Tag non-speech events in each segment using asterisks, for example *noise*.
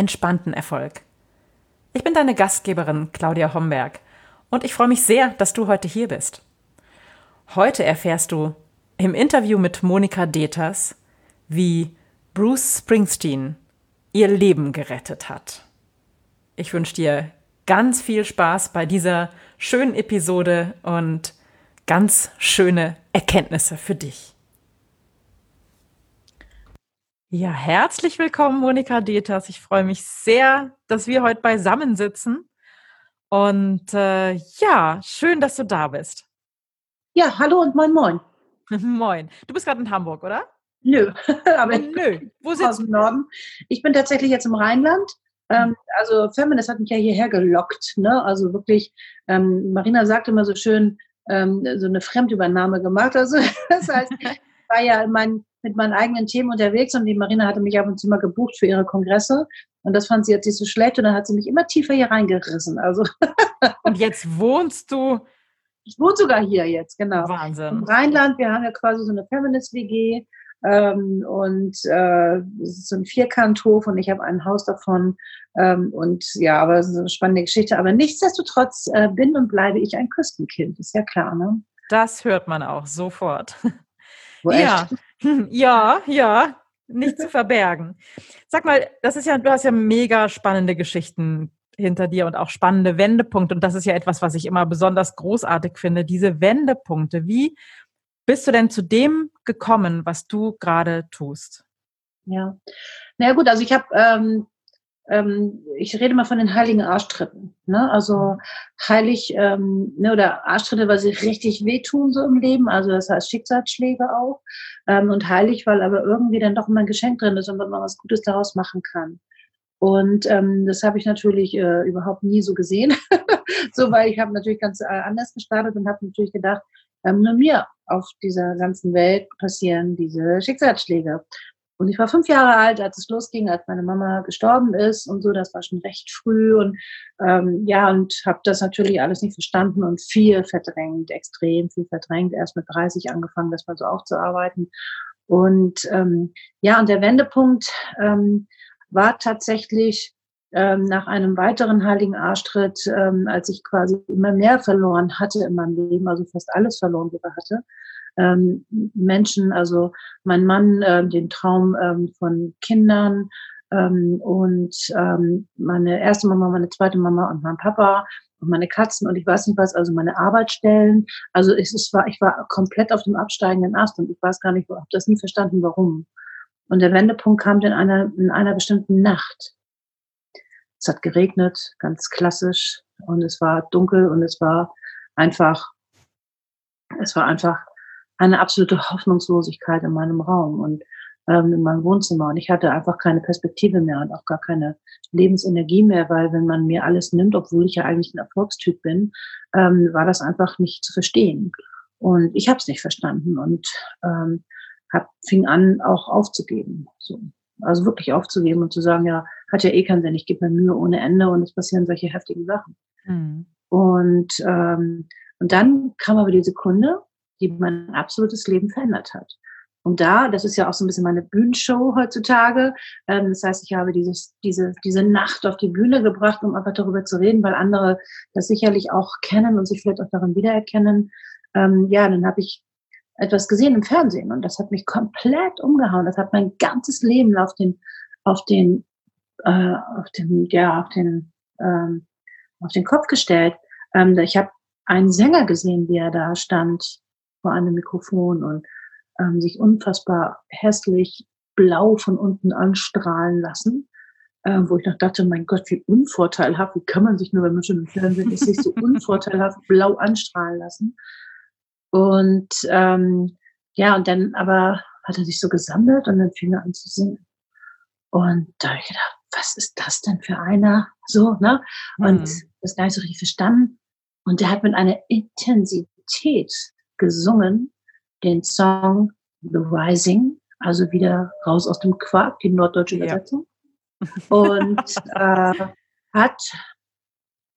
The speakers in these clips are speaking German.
entspannten Erfolg. Ich bin deine Gastgeberin Claudia Homberg und ich freue mich sehr, dass du heute hier bist. Heute erfährst du im Interview mit Monika Deters, wie Bruce Springsteen ihr Leben gerettet hat. Ich wünsche dir ganz viel Spaß bei dieser schönen Episode und ganz schöne Erkenntnisse für dich. Ja, herzlich willkommen, Monika Deters. Ich freue mich sehr, dass wir heute beisammen sitzen. Und äh, ja, schön, dass du da bist. Ja, hallo und moin, moin. *laughs* moin. Du bist gerade in Hamburg, oder? Nö, *laughs* aber oh, nö. Wo sitzt du? Norden. Ich bin tatsächlich jetzt im Rheinland. Ähm, also Feminist hat mich ja hierher gelockt. Ne? Also wirklich, ähm, Marina sagt immer so schön, ähm, so eine Fremdübernahme gemacht. Also *laughs* das heißt, ich war ja mein, mit meinen eigenen Themen unterwegs und die Marina hatte mich ab und zu mal gebucht für ihre Kongresse. Und das fand sie jetzt nicht so schlecht und dann hat sie mich immer tiefer hier reingerissen. Also *laughs* und jetzt wohnst du? Ich wohne sogar hier jetzt, genau. Wahnsinn. Im Rheinland, wir haben ja quasi so eine Feminist-WG ähm, und äh, es ist so ein Vierkanthof und ich habe ein Haus davon. Ähm, und ja, aber es ist eine spannende Geschichte. Aber nichtsdestotrotz äh, bin und bleibe ich ein Küstenkind, ist ja klar, ne? Das hört man auch sofort. Wo ja, *laughs* ja, ja, nicht zu verbergen. Sag mal, das ist ja, du hast ja mega spannende Geschichten hinter dir und auch spannende Wendepunkte. Und das ist ja etwas, was ich immer besonders großartig finde, diese Wendepunkte. Wie bist du denn zu dem gekommen, was du gerade tust? Ja, na ja, gut, also ich habe, ähm, ähm, ich rede mal von den heiligen Arschtritten. Ne? Also heilig ähm, ne, oder Arschtritte, weil sie richtig wehtun so im Leben. Also das heißt Schicksalsschläge auch. Ähm, und heilig, weil aber irgendwie dann doch immer ein Geschenk drin ist und man was Gutes daraus machen kann. Und ähm, das habe ich natürlich äh, überhaupt nie so gesehen. *laughs* so, weil ich habe natürlich ganz äh, anders gestartet und habe natürlich gedacht, ähm, nur mir auf dieser ganzen Welt passieren diese Schicksalsschläge. Und ich war fünf Jahre alt, als es losging, als meine Mama gestorben ist und so. Das war schon recht früh und ähm, ja, und habe das natürlich alles nicht verstanden und viel verdrängt, extrem viel verdrängt. Erst mit 30 angefangen, das mal so aufzuarbeiten. Und ähm, ja, und der Wendepunkt ähm, war tatsächlich ähm, nach einem weiteren heiligen Arschtritt, ähm, als ich quasi immer mehr verloren hatte in meinem Leben, also fast alles verloren sogar hatte, ähm, Menschen, also mein Mann, äh, den Traum ähm, von Kindern ähm, und ähm, meine erste Mama, meine zweite Mama und mein Papa und meine Katzen und ich weiß nicht was, also meine Arbeitsstellen. Also es, es war, ich war komplett auf dem absteigenden Ast und ich weiß gar nicht, ich habe das nie verstanden, warum. Und der Wendepunkt kam in einer, in einer bestimmten Nacht. Es hat geregnet, ganz klassisch, und es war dunkel und es war einfach, es war einfach eine absolute Hoffnungslosigkeit in meinem Raum und ähm, in meinem Wohnzimmer. Und ich hatte einfach keine Perspektive mehr und auch gar keine Lebensenergie mehr, weil wenn man mir alles nimmt, obwohl ich ja eigentlich ein Erfolgstyp bin, ähm, war das einfach nicht zu verstehen. Und ich habe es nicht verstanden und ähm, hab, fing an, auch aufzugeben. So. Also wirklich aufzugeben und zu sagen, ja, hat ja eh keinen Sinn, ich gebe mir Mühe ohne Ende und es passieren solche heftigen Sachen. Mhm. Und, ähm, und dann kam aber die Sekunde, die mein absolutes Leben verändert hat. Und da, das ist ja auch so ein bisschen meine Bühnenshow heutzutage. Ähm, das heißt, ich habe dieses, diese, diese Nacht auf die Bühne gebracht, um einfach darüber zu reden, weil andere das sicherlich auch kennen und sich vielleicht auch darin wiedererkennen. Ähm, ja, dann habe ich etwas gesehen im Fernsehen und das hat mich komplett umgehauen. Das hat mein ganzes Leben auf den, auf den, äh, auf den, ja, auf den, ähm, auf den Kopf gestellt. Ähm, ich habe einen Sänger gesehen, wie er da stand vor einem Mikrofon und ähm, sich unfassbar hässlich blau von unten anstrahlen lassen. Äh, wo ich noch dachte, mein Gott, wie unvorteilhaft, wie kann man sich nur, wenn man schon im Fernsehen ist, sich so *laughs* unvorteilhaft blau anstrahlen lassen. Und ähm, ja, und dann aber hat er sich so gesammelt und dann fing er an zu singen. Und da habe ich gedacht, was ist das denn für einer? So, ne? Und mhm. das gar nicht so richtig verstanden. Und der hat mit einer Intensität gesungen, den Song The Rising, also wieder raus aus dem Quark, die norddeutsche Übersetzung. Ja. Und *laughs* äh, hat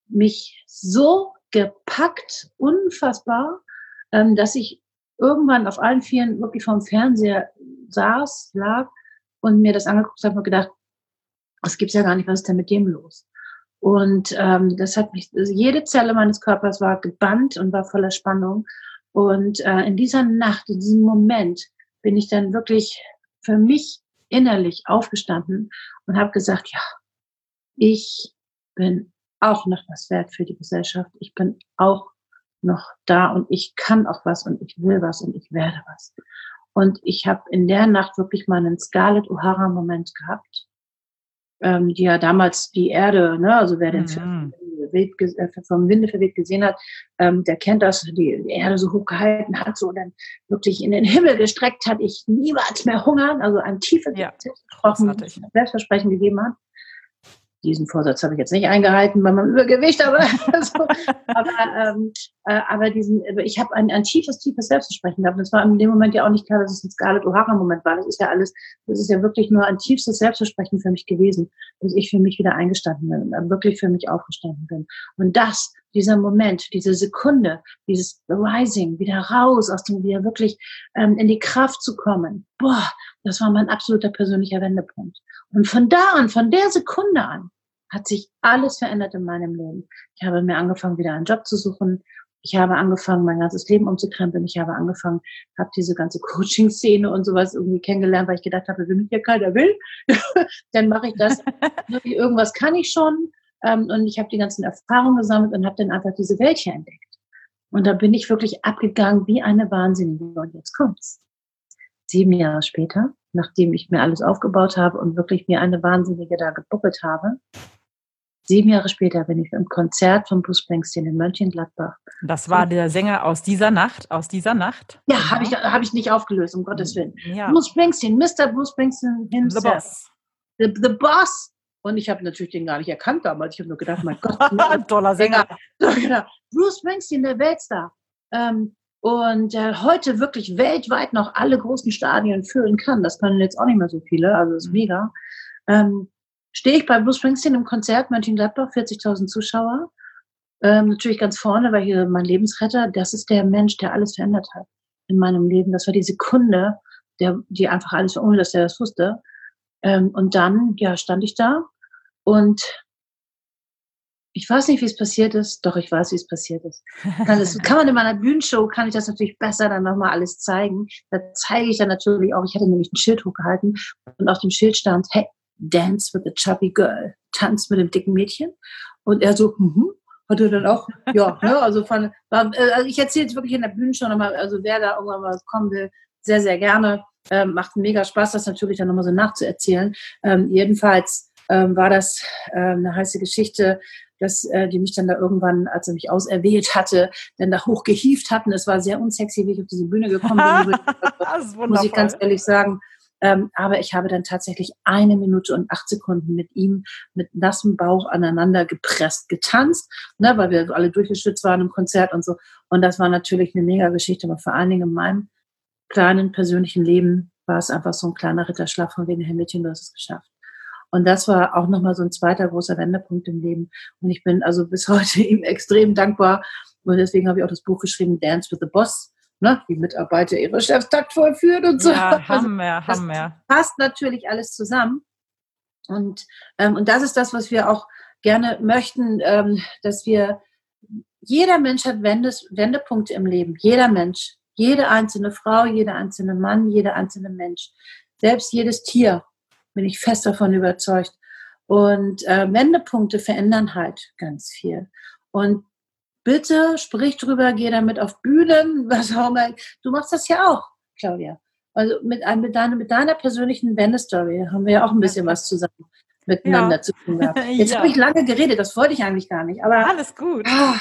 mich so gepackt, unfassbar, ähm, dass ich irgendwann auf allen Vieren wirklich vorm Fernseher saß, lag und mir das angeguckt habe und gedacht, das gibt's ja gar nicht, was ist denn mit dem los? Und ähm, das hat mich, also jede Zelle meines Körpers war gebannt und war voller Spannung. Und äh, in dieser Nacht, in diesem Moment, bin ich dann wirklich für mich innerlich aufgestanden und habe gesagt, ja, ich bin auch noch was wert für die Gesellschaft. Ich bin auch noch da und ich kann auch was und ich will was und ich werde was. Und ich habe in der Nacht wirklich mal einen Scarlett O'Hara-Moment gehabt, ähm, die ja damals die Erde, ne, also wer den mhm. Film äh, vom Winde verweht gesehen hat, ähm, der kennt das, die, Erde so hoch gehalten hat, so dann wirklich in den Himmel gestreckt hat, ich niemals mehr hungern, also ein tiefes ja, Selbstversprechen gegeben hat diesen Vorsatz habe ich jetzt nicht eingehalten bei meinem Übergewicht, aber, *laughs* so, aber, ähm, äh, aber diesen, ich habe ein, ein tiefes, tiefes Selbstversprechen gehabt. Es war in dem Moment ja auch nicht klar, dass es ein Scarlett O'Hara-Moment war. Das ist ja alles, das ist ja wirklich nur ein tiefstes Selbstversprechen für mich gewesen, dass ich für mich wieder eingestanden bin, wirklich für mich aufgestanden bin. Und das, dieser Moment, diese Sekunde, dieses Rising, wieder raus aus dem, wieder wirklich ähm, in die Kraft zu kommen, boah, das war mein absoluter persönlicher Wendepunkt. Und von da an, von der Sekunde an, hat sich alles verändert in meinem Leben. Ich habe mir angefangen, wieder einen Job zu suchen. Ich habe angefangen, mein ganzes Leben umzukrempeln. Ich habe angefangen, habe diese ganze *laughs* Coaching-Szene und sowas irgendwie kennengelernt, weil ich gedacht habe, wenn mich hier keiner will, *laughs* dann mache ich das. *laughs* Irgendwas kann ich schon. Ähm, und ich habe die ganzen Erfahrungen gesammelt und habe dann einfach diese Welt hier entdeckt. Und da bin ich wirklich abgegangen wie eine Wahnsinnige. Und jetzt kommt's. Sieben Jahre später, nachdem ich mir alles aufgebaut habe und wirklich mir eine Wahnsinnige da gebuckelt habe, Sieben Jahre später bin ich im Konzert von Bruce Springsteen in Mönchengladbach. Das war der Sänger aus dieser Nacht, aus dieser Nacht? Ja, genau. habe ich, hab ich nicht aufgelöst, um Gottes Willen. Ja. Bruce Springsteen, Mr. Bruce Springsteen himself. The Boss. The, the Boss. Und ich habe natürlich den gar nicht erkannt damals. Ich habe nur gedacht, mein Gott. *laughs* Ein toller Sänger. Genau. Bruce Springsteen, der Weltstar. Ähm, und äh, heute wirklich weltweit noch alle großen Stadien füllen kann. Das können jetzt auch nicht mehr so viele, also das ist mhm. mega. Ähm, stehe ich bei Bruce Springsteen im Konzert Mönchengladbach, 40.000 Zuschauer. Ähm, natürlich ganz vorne, weil hier mein Lebensretter, das ist der Mensch, der alles verändert hat in meinem Leben. Das war die Sekunde, der, die einfach alles, ohne dass er das wusste. Ähm, und dann, ja, stand ich da und ich weiß nicht, wie es passiert ist, doch ich weiß, wie es passiert ist. Das kann man in meiner Bühnenshow, kann ich das natürlich besser dann nochmal alles zeigen. Da zeige ich dann natürlich auch, ich hatte nämlich ein Schild hochgehalten und auf dem Schild stand, hey, Dance with a Chubby Girl, Tanz mit dem dicken Mädchen. Und er so, mhm, hat er dann auch, ja, ne, also von, äh, also ich erzähle jetzt wirklich in der Bühne schon nochmal, also wer da irgendwann mal kommen will, sehr, sehr gerne. Ähm, macht mega Spaß, das natürlich dann nochmal so nachzuerzählen. Ähm, jedenfalls ähm, war das äh, eine heiße Geschichte, dass äh, die mich dann da irgendwann, als er mich auserwählt hatte, dann da hochgehieft hatten. Es war sehr unsexy, wie ich auf diese Bühne gekommen bin. *laughs* das muss ich ganz ehrlich sagen. Ähm, aber ich habe dann tatsächlich eine Minute und acht Sekunden mit ihm mit nassem Bauch aneinander gepresst, getanzt, ne, weil wir alle durchgeschützt waren im Konzert und so. Und das war natürlich eine mega Geschichte, aber vor allen Dingen in meinem kleinen persönlichen Leben war es einfach so ein kleiner Ritterschlag von wegen, Herr Mädchen, du hast es geschafft. Und das war auch nochmal so ein zweiter großer Wendepunkt im Leben. Und ich bin also bis *laughs* heute ihm extrem dankbar. Und deswegen habe ich auch das Buch geschrieben, Dance with the Boss, ne, wie Mitarbeiter ihre Chefs taktvoll führen und so. Ja, also, Hammer, also, Hammer. Passt natürlich alles zusammen. Und, ähm, und das ist das, was wir auch gerne möchten, ähm, dass wir, jeder Mensch hat Wendes, Wendepunkte im Leben. Jeder Mensch. Jede einzelne Frau, jeder einzelne Mann, jeder einzelne Mensch. Selbst jedes Tier, bin ich fest davon überzeugt. Und äh, Wendepunkte verändern halt ganz viel. Und bitte sprich drüber, geh damit auf Bühnen, *laughs* was auch immer. Du machst das ja auch, Claudia. Also mit, mit, deiner, mit deiner persönlichen Wendestory haben wir ja auch ein bisschen was zusammen miteinander ja. zu tun gehabt. *laughs* Jetzt ja. habe ich lange geredet, das wollte ich eigentlich gar nicht. Aber alles gut. Ah,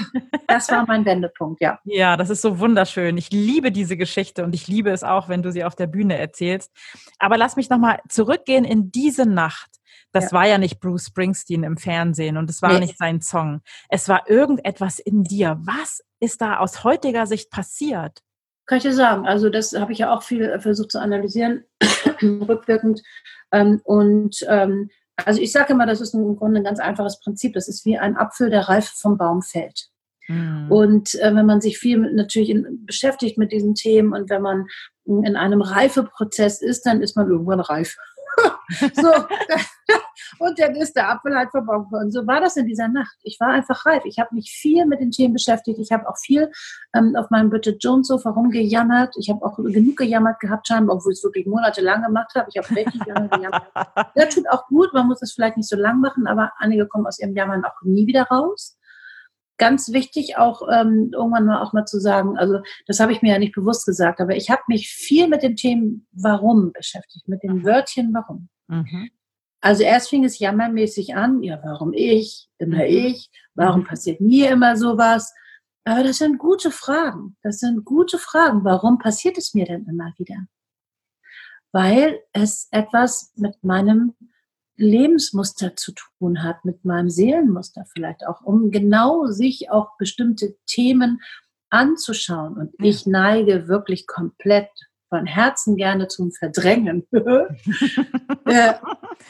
das war mein Wendepunkt, ja. *laughs* Ja, das ist so wunderschön. Ich liebe diese Geschichte und ich liebe es auch, wenn du sie auf der Bühne erzählst. Aber lass mich nochmal zurückgehen in diese Nacht. Das ja. war ja nicht Bruce Springsteen im Fernsehen und es war nee. nicht sein Song. Es war irgendetwas in dir. Was ist da aus heutiger Sicht passiert? Kann ich dir sagen. Also das habe ich ja auch viel versucht zu analysieren, *clears throat* rückwirkend. Ähm, und ähm, also ich sage immer, das ist im Grunde ein ganz einfaches Prinzip. Das ist wie ein Apfel, der reif vom Baum fällt. Mhm. Und äh, wenn man sich viel mit, natürlich in, beschäftigt mit diesen Themen und wenn man in einem Reifeprozess ist, dann ist man irgendwann reif. *laughs* so, *laughs* und dann ist der Apfel halt verbaut worden. So war das in dieser Nacht. Ich war einfach reif. Ich habe mich viel mit den Themen beschäftigt. Ich habe auch viel ähm, auf meinem Bridget Jones Sofa rumgejammert. Ich habe auch genug gejammert gehabt, scheinbar, obwohl ich es wirklich monatelang gemacht habe. Ich habe richtig gejammert. *laughs* Das tut auch gut. Man muss es vielleicht nicht so lang machen, aber einige kommen aus ihrem Jammern auch nie wieder raus ganz wichtig, auch ähm, irgendwann mal auch mal zu sagen, also das habe ich mir ja nicht bewusst gesagt, aber ich habe mich viel mit dem Thema Warum beschäftigt, mit dem Wörtchen Warum. Mhm. Also erst fing es jammermäßig an, ja, warum ich, immer mhm. ich, warum mhm. passiert mir immer sowas? Aber das sind gute Fragen. Das sind gute Fragen. Warum passiert es mir denn immer wieder? Weil es etwas mit meinem Lebensmuster zu tun hat, mit meinem Seelenmuster vielleicht auch, um genau sich auch bestimmte Themen anzuschauen. Und ja. ich neige wirklich komplett von Herzen gerne zum Verdrängen. *laughs* äh,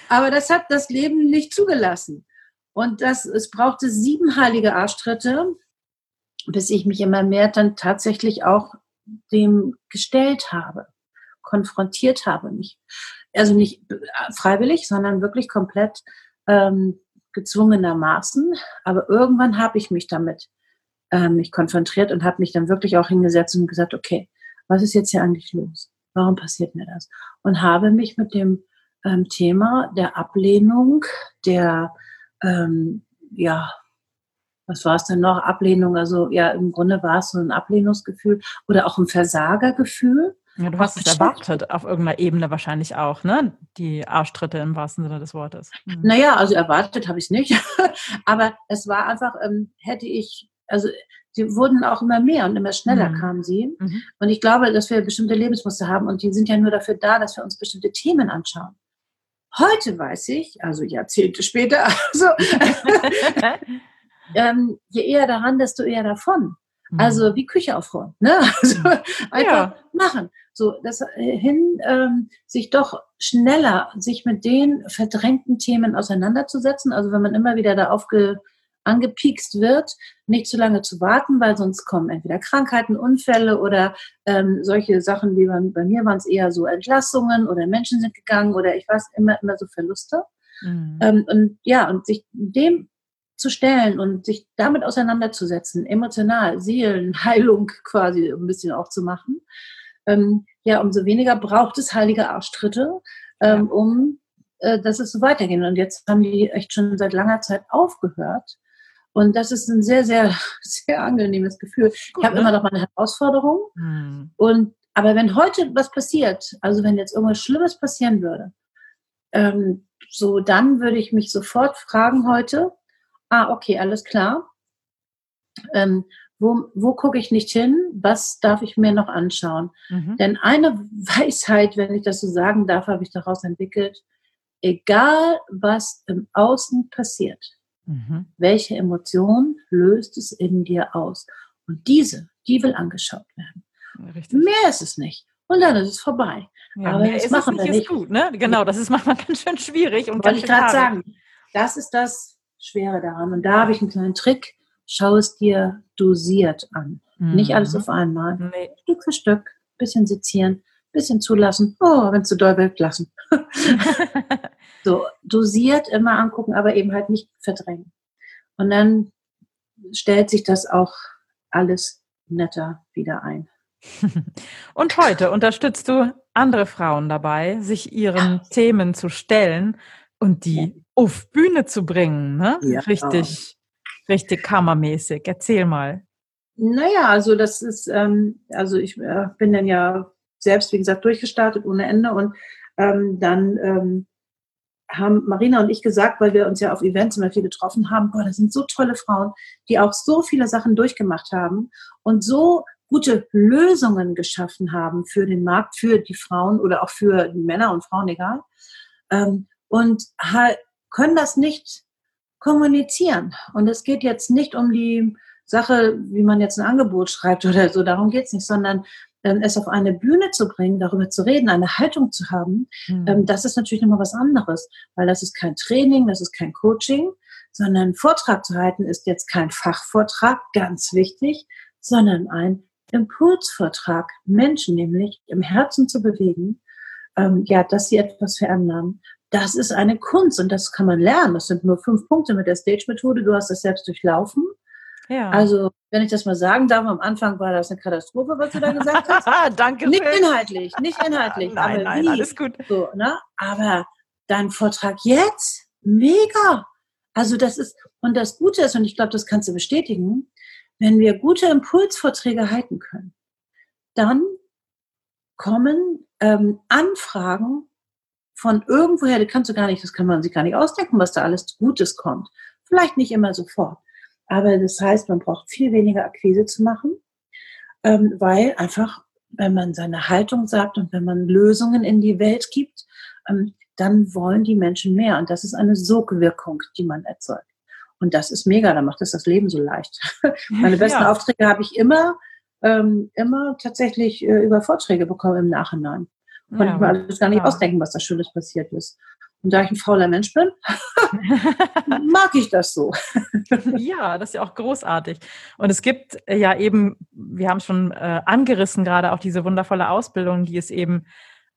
aber das hat das Leben nicht zugelassen. Und das, es brauchte sieben heilige Arschtritte, bis ich mich immer mehr dann tatsächlich auch dem gestellt habe, konfrontiert habe, mich also nicht freiwillig, sondern wirklich komplett ähm, gezwungenermaßen. Aber irgendwann habe ich mich damit ähm, mich konfrontiert und habe mich dann wirklich auch hingesetzt und gesagt, okay, was ist jetzt hier eigentlich los? Warum passiert mir das? Und habe mich mit dem ähm, Thema der Ablehnung, der, ähm, ja, was war es denn noch? Ablehnung, also ja, im Grunde war es so ein Ablehnungsgefühl oder auch ein Versagergefühl. Ja, du hast es erwartet, auf irgendeiner Ebene wahrscheinlich auch, ne? Die Arschtritte im wahrsten Sinne des Wortes. Mhm. Naja, also erwartet habe ich es nicht. *laughs* Aber es war einfach, ähm, hätte ich, also sie wurden auch immer mehr und immer schneller mhm. kamen sie. Mhm. Und ich glaube, dass wir bestimmte Lebensmuster haben und die sind ja nur dafür da, dass wir uns bestimmte Themen anschauen. Heute weiß ich, also Jahrzehnte später, *laughs* also, *laughs* ähm, je eher daran, desto eher davon. Also mhm. wie Küche aufräumen. Ne? Also mhm. einfach ja. machen. So, das äh, hin, ähm, sich doch schneller, sich mit den verdrängten Themen auseinanderzusetzen. Also wenn man immer wieder da aufge, angepiekst wird, nicht zu lange zu warten, weil sonst kommen entweder Krankheiten, Unfälle oder ähm, solche Sachen wie bei, bei mir waren es eher so Entlassungen oder Menschen sind gegangen oder ich weiß immer, immer so Verluste. Mhm. Ähm, und ja, und sich dem zu stellen und sich damit auseinanderzusetzen, emotional, Seelenheilung *laughs* quasi ein bisschen auch zu machen, ähm, ja, umso weniger braucht es heilige Arschtritte, ähm, ja. um äh, dass es so weitergeht. Und jetzt haben die echt schon seit langer Zeit aufgehört. Und das ist ein sehr, sehr, *laughs* sehr angenehmes Gefühl. Gut, ich habe ne? immer noch meine Herausforderung. Hm. Und aber wenn heute was passiert, also wenn jetzt irgendwas Schlimmes passieren würde, ähm, so dann würde ich mich sofort fragen heute, ah, okay, alles klar. Ähm, wo, wo gucke ich nicht hin? Was darf ich mir noch anschauen? Mhm. Denn eine *laughs* Weisheit, wenn ich das so sagen darf, habe ich daraus entwickelt. Egal, was im Außen passiert, mhm. welche Emotion löst es in dir aus? Und diese, die will angeschaut werden. Richtig. Mehr ist es nicht. Und dann ist es vorbei. Ja, Aber das machen wir nicht. Gut, ne? Genau, das ist manchmal *laughs* ganz schön schwierig. Und Wollte ich gerade sagen, das ist das, Schwere daran. Und da habe ich einen kleinen Trick. Schau es dir dosiert an. Mhm. Nicht alles auf einmal. Nee. Stück für Stück. Bisschen sezieren, bisschen zulassen. Oh, wenn es zu doll wird, lassen. *laughs* so, dosiert immer angucken, aber eben halt nicht verdrängen. Und dann stellt sich das auch alles netter wieder ein. *laughs* Und heute unterstützt du andere Frauen dabei, sich ihren ja. Themen zu stellen und die auf Bühne zu bringen, ne? Ja. Richtig, richtig kammermäßig. Erzähl mal. Naja, also das ist, ähm, also ich äh, bin dann ja selbst, wie gesagt, durchgestartet ohne Ende und ähm, dann ähm, haben Marina und ich gesagt, weil wir uns ja auf Events immer viel getroffen haben, boah, das sind so tolle Frauen, die auch so viele Sachen durchgemacht haben und so gute Lösungen geschaffen haben für den Markt, für die Frauen oder auch für Männer und Frauen, egal. Ähm, und können das nicht kommunizieren. Und es geht jetzt nicht um die Sache, wie man jetzt ein Angebot schreibt oder so, darum geht's nicht, sondern ähm, es auf eine Bühne zu bringen, darüber zu reden, eine Haltung zu haben, mhm. ähm, das ist natürlich nochmal was anderes, weil das ist kein Training, das ist kein Coaching, sondern einen Vortrag zu halten ist jetzt kein Fachvortrag, ganz wichtig, sondern ein Impulsvortrag, Menschen nämlich im Herzen zu bewegen, ähm, ja, dass sie etwas verändern. Das ist eine Kunst und das kann man lernen. Das sind nur fünf Punkte mit der Stage-Methode. Du hast das selbst durchlaufen. Ja. Also, wenn ich das mal sagen darf, am Anfang war das eine Katastrophe, was du da gesagt hast. *laughs* Danke. Nicht inhaltlich, nicht *laughs* inhaltlich. nein, aber nein, wie? alles gut. So, ne? Aber dein Vortrag jetzt, mega. Also das ist, und das Gute ist, und ich glaube, das kannst du bestätigen, wenn wir gute Impulsvorträge halten können, dann kommen ähm, Anfragen von irgendwoher, das kannst du gar nicht, das kann man sich gar nicht ausdenken, was da alles Gutes kommt. Vielleicht nicht immer sofort. Aber das heißt, man braucht viel weniger Akquise zu machen, ähm, weil einfach, wenn man seine Haltung sagt und wenn man Lösungen in die Welt gibt, ähm, dann wollen die Menschen mehr. Und das ist eine Sogwirkung, die man erzeugt. Und das ist mega, da macht es das Leben so leicht. *laughs* Meine besten ja. Aufträge habe ich immer, ähm, immer tatsächlich äh, über Vorträge bekommen im Nachhinein. Konnte ja, ich mir alles gar nicht ja. ausdenken, was da Schönes passiert ist. Und da ich ein fauler Mensch bin, *laughs* mag ich das so. ja, das ist ja auch großartig. Und es gibt äh, ja eben, wir haben schon äh, angerissen, gerade auch diese wundervolle Ausbildung, die es eben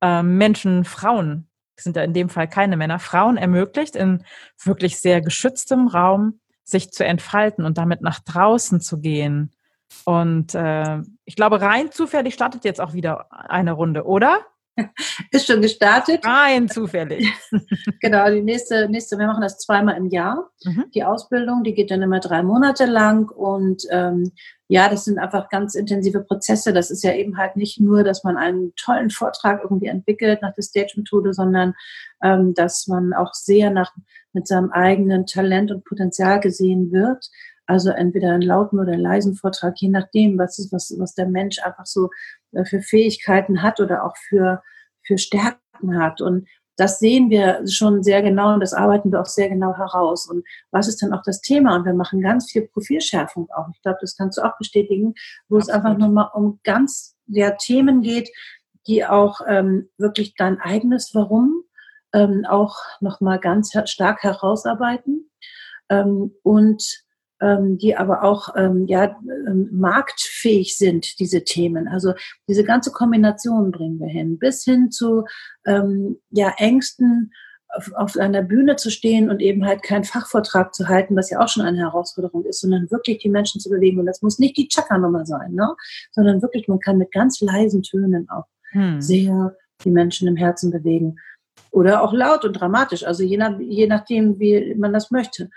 äh, Menschen, Frauen, sind ja in dem Fall keine Männer, Frauen ermöglicht, in wirklich sehr geschütztem Raum sich zu entfalten und damit nach draußen zu gehen. Und äh, ich glaube, rein zufällig startet jetzt auch wieder eine Runde, oder? *laughs* Ist schon gestartet. Rein zufällig. *laughs* genau, die nächste, nächste, wir machen das zweimal im Jahr. Mhm. Die Ausbildung, die geht dann immer drei Monate lang und ähm, ja, das sind einfach ganz intensive Prozesse. Das ist ja eben halt nicht nur, dass man einen tollen Vortrag irgendwie entwickelt nach der Stage-Methode, sondern ähm, dass man auch sehr nach mit seinem eigenen Talent und Potenzial gesehen wird. Also entweder einen lauten oder leisen Vortrag, je nachdem, was ist, was, was der Mensch einfach so äh, für Fähigkeiten hat oder auch für, für Stärken hat. Und das sehen wir schon sehr genau und das arbeiten wir auch sehr genau heraus. Und was ist dann auch das Thema? Und wir machen ganz viel Profilschärfung auch. Ich glaube, das kannst du auch bestätigen, wo Absolut. es einfach nochmal um ganz ja, Themen geht, die auch ähm, wirklich dein eigenes Warum ähm, auch nochmal ganz stark herausarbeiten. Ähm, und ähm, die aber auch ähm, ja, ähm, marktfähig sind, diese Themen. Also diese ganze Kombination bringen wir hin, bis hin zu ähm, ja, Ängsten, auf, auf einer Bühne zu stehen und eben halt keinen Fachvortrag zu halten, was ja auch schon eine Herausforderung ist, sondern wirklich die Menschen zu bewegen. Und das muss nicht die Chaka-Nummer sein, ne? sondern wirklich, man kann mit ganz leisen Tönen auch hm. sehr die Menschen im Herzen bewegen. Oder auch laut und dramatisch, also je, nach, je nachdem, wie man das möchte.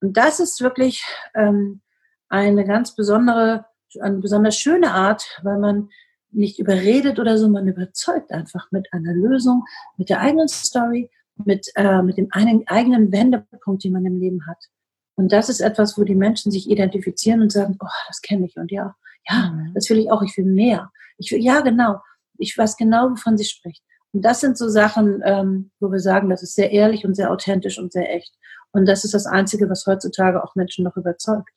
Und das ist wirklich ähm, eine ganz besondere, eine besonders schöne Art, weil man nicht überredet oder so, man überzeugt einfach mit einer Lösung, mit der eigenen Story, mit, äh, mit dem einen, eigenen Wendepunkt, den man im Leben hat. Und das ist etwas, wo die Menschen sich identifizieren und sagen, oh, das kenne ich und ja, ja, mhm. das will ich auch, ich will mehr. Ich will, ja, genau. Ich weiß genau, wovon sie spricht. Und das sind so Sachen, ähm, wo wir sagen, das ist sehr ehrlich und sehr authentisch und sehr echt. Und das ist das Einzige, was heutzutage auch Menschen noch überzeugt.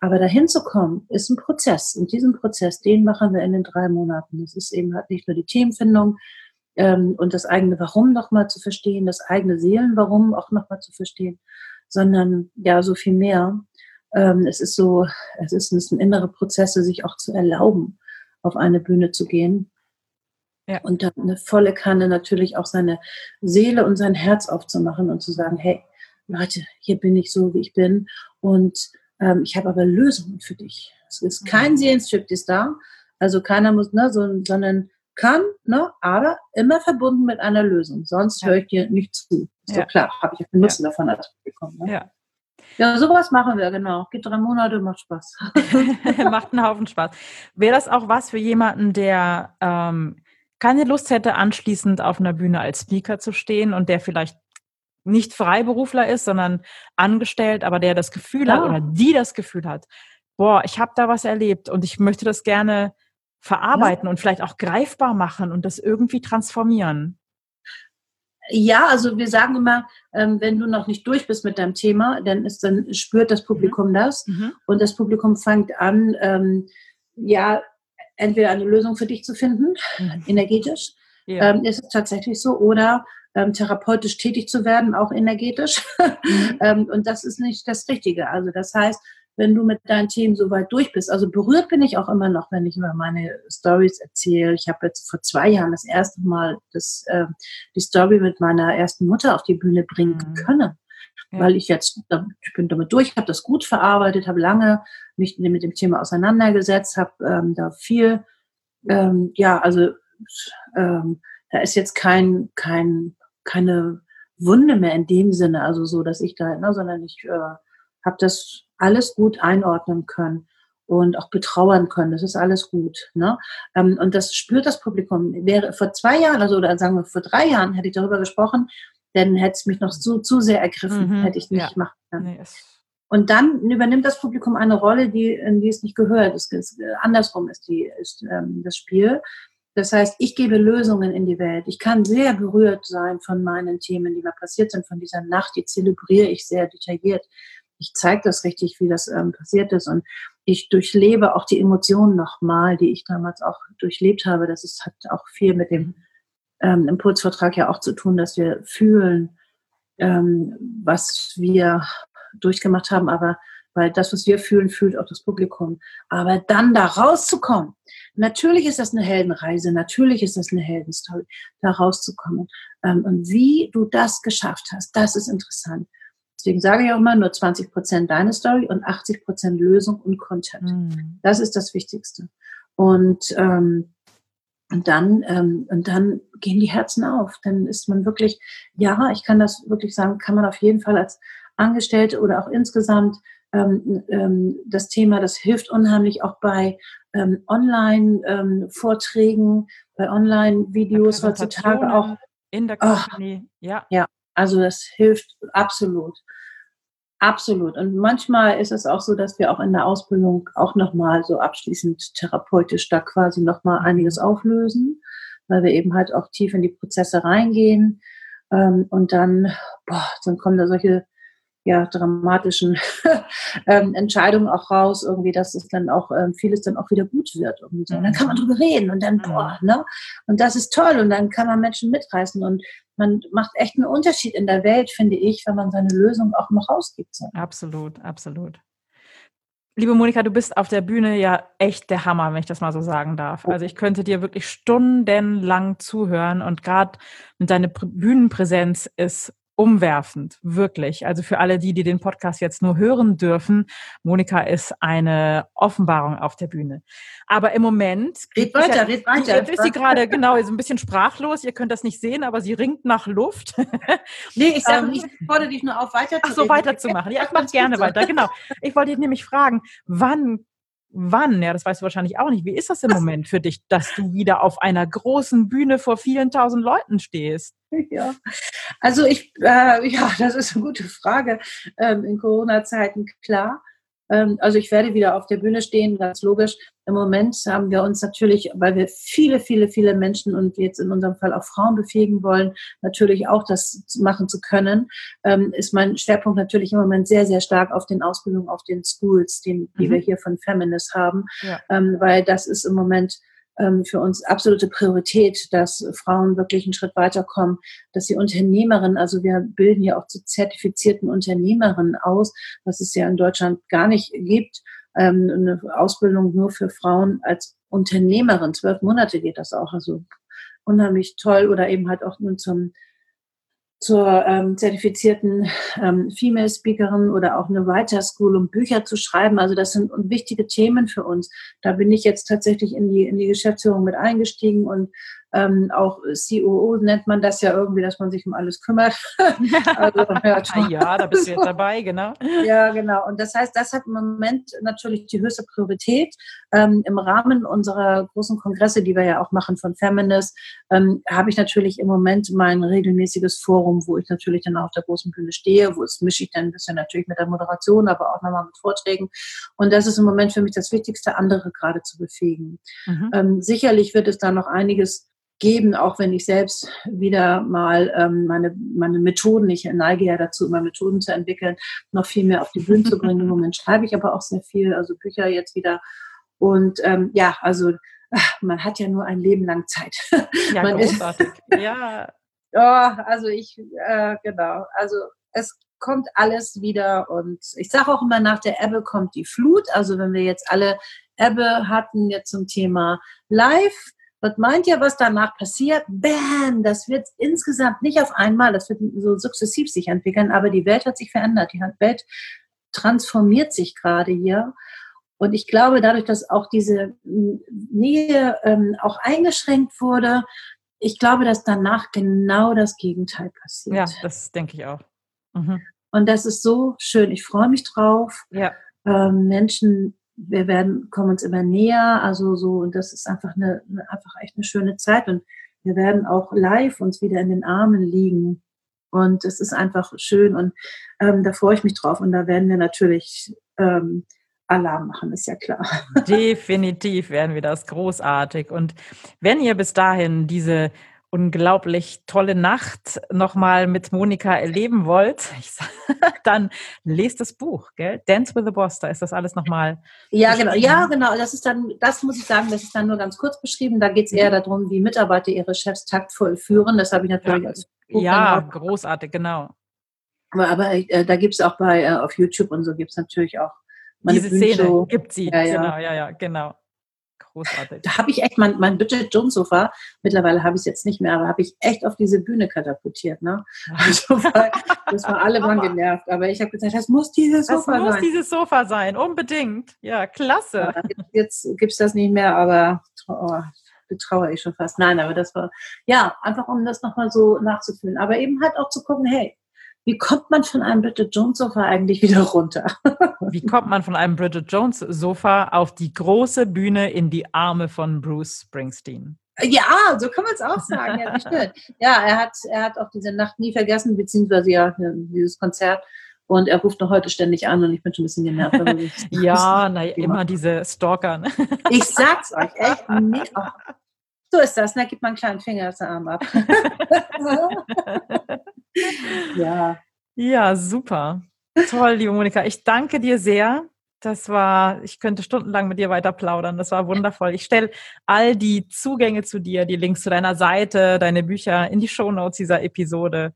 Aber dahin zu kommen, ist ein Prozess. Und diesen Prozess, den machen wir in den drei Monaten. Das ist eben halt nicht nur die Themenfindung ähm, und das eigene Warum nochmal zu verstehen, das eigene Seelenwarum auch nochmal zu verstehen, sondern ja, so viel mehr. Ähm, es ist so, es ist, es sind innere Prozesse, sich auch zu erlauben, auf eine Bühne zu gehen. Ja. Und dann eine volle Kanne natürlich auch seine Seele und sein Herz aufzumachen und zu sagen, hey, Leute, hier bin ich so, wie ich bin und ähm, ich habe aber Lösungen für dich. Es ist kein mhm. Seelenstriptease da, also keiner muss, ne, so, sondern kann, ne, aber immer verbunden mit einer Lösung. Sonst ja. höre ich dir nicht zu. Ist ja. klar, habe ich ja den Nutzen ja. davon bekommen. Ne? Ja. Ja, sowas machen wir, genau. Geht drei Monate, macht Spaß. *laughs* macht einen Haufen Spaß. Wäre das auch was für jemanden, der ähm, keine Lust hätte, anschließend auf einer Bühne als Speaker zu stehen und der vielleicht nicht Freiberufler ist, sondern angestellt, aber der das Gefühl ja. hat oder die das Gefühl hat, boah, ich habe da was erlebt und ich möchte das gerne verarbeiten ja. und vielleicht auch greifbar machen und das irgendwie transformieren. Ja, also wir sagen immer, ähm, wenn du noch nicht durch bist mit deinem Thema, dann ist dann spürt das Publikum mhm. das mhm. und das Publikum fängt an, ähm, ja, entweder eine Lösung für dich zu finden, mhm. *laughs* energetisch, ja. ähm, ist es tatsächlich so, oder ähm, therapeutisch tätig zu werden, auch energetisch. Mhm. *laughs* ähm, und das ist nicht das Richtige. Also das heißt, wenn du mit deinen Themen so weit durch bist. Also berührt bin ich auch immer noch, wenn ich über meine Stories erzähle. Ich habe jetzt vor zwei Jahren das erste Mal das, äh, die Story mit meiner ersten Mutter auf die Bühne bringen mhm. können. Ja. Weil ich jetzt, ich bin damit durch, habe das gut verarbeitet, habe lange mich mit dem Thema auseinandergesetzt, habe ähm, da viel, ähm, ja, also ähm, da ist jetzt kein, kein, keine Wunde mehr in dem Sinne, also so, dass ich da, ne, sondern ich äh, habe das alles gut einordnen können und auch betrauern können. Das ist alles gut. Ne? Ähm, und das spürt das Publikum. Wäre vor zwei Jahren, also oder sagen wir vor drei Jahren, hätte ich darüber gesprochen, dann hätte es mich noch zu, zu sehr ergriffen, mhm, hätte ich nicht ja. machen können. Nee, und dann übernimmt das Publikum eine Rolle, die, in die es nicht gehört. Das ist, andersrum ist, die, ist ähm, das Spiel. Das heißt, ich gebe Lösungen in die Welt. Ich kann sehr berührt sein von meinen Themen, die mir passiert sind, von dieser Nacht. Die zelebriere ich sehr detailliert ich zeige das richtig, wie das ähm, passiert ist und ich durchlebe auch die Emotionen nochmal, die ich damals auch durchlebt habe. Das ist, hat auch viel mit dem ähm, Impulsvertrag ja auch zu tun, dass wir fühlen, ähm, was wir durchgemacht haben, aber weil das, was wir fühlen, fühlt auch das Publikum. Aber dann da rauszukommen, natürlich ist das eine Heldenreise, natürlich ist das eine Heldenstory, da rauszukommen. Ähm, und wie du das geschafft hast, das ist interessant. Deswegen sage ich auch immer, nur 20 Prozent deine Story und 80 Prozent Lösung und Content. Mhm. Das ist das Wichtigste. Und, ähm, und dann, ähm, und dann gehen die Herzen auf. Dann ist man wirklich, ja, ich kann das wirklich sagen, kann man auf jeden Fall als Angestellte oder auch insgesamt ähm, ähm, das Thema, das hilft unheimlich auch bei ähm, Online-Vorträgen, ähm, bei Online-Videos heutzutage auch. In der Company, oh, ja. Ja, also das hilft absolut. Absolut. Und manchmal ist es auch so, dass wir auch in der Ausbildung auch nochmal so abschließend therapeutisch da quasi nochmal einiges auflösen, weil wir eben halt auch tief in die Prozesse reingehen. Ähm, und dann, boah, dann kommen da solche ja, dramatischen *laughs* ähm, Entscheidungen auch raus, irgendwie, dass es dann auch ähm, vieles dann auch wieder gut wird. Irgendwie so. Und dann kann man drüber reden und dann, boah, ne? Und das ist toll und dann kann man Menschen mitreißen und man macht echt einen Unterschied in der Welt, finde ich, wenn man seine Lösung auch noch rausgibt. So. Absolut, absolut. Liebe Monika, du bist auf der Bühne ja echt der Hammer, wenn ich das mal so sagen darf. Also ich könnte dir wirklich stundenlang zuhören und gerade mit deiner Bühnenpräsenz ist umwerfend, wirklich. Also für alle die, die den Podcast jetzt nur hören dürfen, Monika ist eine Offenbarung auf der Bühne. Aber im Moment. Red weiter, ja, red weiter. Jetzt ist sie gerade, genau, ist ein bisschen sprachlos. Ihr könnt das nicht sehen, aber sie ringt nach Luft. *laughs* nee, ich sage, ähm, ich fordere dich nur auf, weiter Ach so, weiterzumachen. Ja, ich mache gerne weiter, genau. Ich wollte dich nämlich fragen, wann wann? Ja, das weißt du wahrscheinlich auch nicht. Wie ist das im Moment für dich, dass du wieder auf einer großen Bühne vor vielen tausend Leuten stehst? *laughs* Ja, also ich, äh, ja, das ist eine gute Frage. Ähm, in Corona-Zeiten klar. Ähm, also ich werde wieder auf der Bühne stehen, ganz logisch. Im Moment haben wir uns natürlich, weil wir viele, viele, viele Menschen und jetzt in unserem Fall auch Frauen befähigen wollen, natürlich auch das machen zu können, ähm, ist mein Schwerpunkt natürlich im Moment sehr, sehr stark auf den Ausbildungen, auf den Schools, die, die mhm. wir hier von Feminist haben, ja. Ähm, weil das ist im Moment für uns absolute Priorität, dass Frauen wirklich einen Schritt weiterkommen, dass sie Unternehmerinnen, also wir bilden ja auch zu zertifizierten Unternehmerinnen aus, was es ja in Deutschland gar nicht gibt. Ähm, eine Ausbildung nur für Frauen als Unternehmerin. Zwölf Monate geht das auch, also unheimlich toll oder eben halt auch nun zum zur ähm, zertifizierten ähm, Female Speakerin oder auch eine Writer School, um Bücher zu schreiben. Also das sind wichtige Themen für uns. Da bin ich jetzt tatsächlich in die, in die Geschäftsführung mit eingestiegen und ähm, auch COO nennt man das ja irgendwie, dass man sich um alles kümmert. *laughs* also, ja, ja, da bist du jetzt dabei, *laughs* genau. Ja, genau. Und das heißt, das hat im Moment natürlich die höchste Priorität. Ähm, Im Rahmen unserer großen Kongresse, die wir ja auch machen von Feminist, ähm, habe ich natürlich im Moment mein regelmäßiges Forum, wo ich natürlich dann auf der großen Bühne stehe, wo es mische ich dann ein bisschen natürlich mit der Moderation, aber auch nochmal mit Vorträgen. Und das ist im Moment für mich das Wichtigste, andere gerade zu befähigen. Mhm. Ähm, sicherlich wird es da noch einiges geben, auch wenn ich selbst wieder mal ähm, meine, meine Methoden, ich neige ja dazu, immer Methoden zu entwickeln, noch viel mehr auf die Bühne zu bringen. Im *laughs* Moment schreibe ich aber auch sehr viel, also Bücher jetzt wieder. Und ähm, ja, also man hat ja nur ein Leben lang Zeit. Ja, *laughs* man großartig. ja. *laughs* Oh, also ich, äh, genau, also es kommt alles wieder und ich sage auch immer, nach der Ebbe kommt die Flut. Also wenn wir jetzt alle Ebbe hatten jetzt zum Thema Live, was meint ihr, was danach passiert? Bam, das wird insgesamt nicht auf einmal, das wird so sukzessiv sich entwickeln, aber die Welt hat sich verändert. Die Welt transformiert sich gerade hier. Und ich glaube, dadurch, dass auch diese Nähe ähm, auch eingeschränkt wurde, ich glaube, dass danach genau das Gegenteil passiert. Ja, das denke ich auch. Mhm. Und das ist so schön. Ich freue mich drauf. Ja. Ähm, Menschen wir werden, kommen uns immer näher, also so, und das ist einfach eine, einfach echt eine schöne Zeit. Und wir werden auch live uns wieder in den Armen liegen. Und es ist einfach schön. Und ähm, da freue ich mich drauf. Und da werden wir natürlich ähm, Alarm machen, ist ja klar. Definitiv werden wir das großartig. Und wenn ihr bis dahin diese unglaublich tolle Nacht nochmal mit Monika erleben wollt, *laughs* dann lest das Buch, gell? Dance with the Boss, da ist das alles nochmal. Ja, genau, ja, genau. Das ist dann, das muss ich sagen, das ist dann nur ganz kurz beschrieben. Da geht es eher darum, wie Mitarbeiter ihre Chefs taktvoll führen. Das habe ich natürlich ja, als Buch Ja, großartig, genau. Aber, aber äh, da gibt es auch bei äh, auf YouTube und so gibt es natürlich auch diese Szene gibt sie. Ja, ja. Genau, ja, ja, genau. Großartig. Da habe ich echt mein, mein Bridget Jones Sofa, mittlerweile habe ich es jetzt nicht mehr, aber habe ich echt auf diese Bühne katapultiert. Ne? Also, das war alle waren genervt. Aber ich habe gesagt, das muss dieses Sofa sein. Das muss dieses Sofa sein, unbedingt. Ja, klasse. Ja, jetzt gibt es das nicht mehr, aber oh, betraue ich schon fast. Nein, aber das war, ja, einfach um das nochmal so nachzufühlen. Aber eben halt auch zu gucken, hey, wie kommt man von einem Bridget Jones Sofa eigentlich wieder runter? *laughs* Wie kommt man von einem Bridget Jones Sofa auf die große Bühne in die Arme von Bruce Springsteen? Ja, so kann man es auch sagen. Ja, ja, er hat, er hat auch diese Nacht nie vergessen, beziehungsweise ja, dieses Konzert. Und er ruft noch heute ständig an und ich bin schon ein bisschen genervt. ja, naja, immer diese Stalker. Ne? *laughs* Ich sag's euch, echt. Nee, oh. *laughs* So ist das, da ne? gibt man einen kleinen Finger aus Arm ab. Ja. Ja, super. Toll, liebe Monika. Ich danke dir sehr. Das war, ich könnte stundenlang mit dir weiter plaudern. Das war wundervoll. Ich stelle all die Zugänge zu dir, die Links zu deiner Seite, deine Bücher in die Shownotes dieser Episode.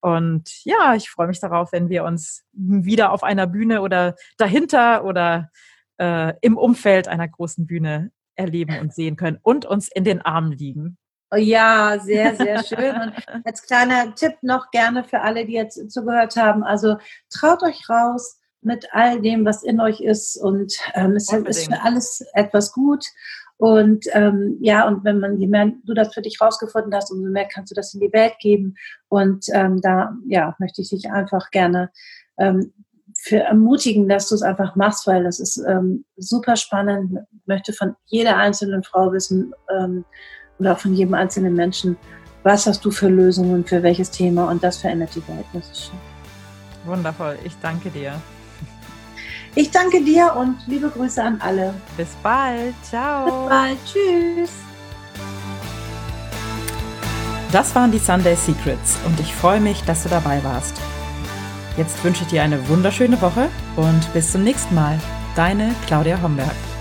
Und ja, ich freue mich darauf, wenn wir uns wieder auf einer Bühne oder dahinter oder äh, im Umfeld einer großen Bühne erleben und sehen können und uns in den Armen liegen. Oh ja, sehr, sehr schön. Und als kleiner Tipp noch gerne für alle, die jetzt zugehört haben. Also traut euch raus mit all dem, was in euch ist. Und ähm, es Unbedingt. ist für alles etwas gut. Und ähm, ja, und wenn man, je mehr du das für dich rausgefunden hast, umso mehr kannst du das in die Welt geben. Und ähm, da, ja, möchte ich dich einfach gerne ähm, für ermutigen, dass du es einfach machst, weil das ist ähm, super spannend. Ich möchte von jeder einzelnen Frau wissen, ähm, oder auch von jedem einzelnen Menschen, was hast du für Lösungen für welches Thema und das verändert die Welt. Das ist schön. Wundervoll, ich danke dir. Ich danke dir und liebe Grüße an alle. Bis bald, ciao. Bis bald, tschüss. Das waren die Sunday Secrets und ich freue mich, dass du dabei warst. Jetzt wünsche ich dir eine wunderschöne Woche und bis zum nächsten Mal. Deine Claudia Homberg.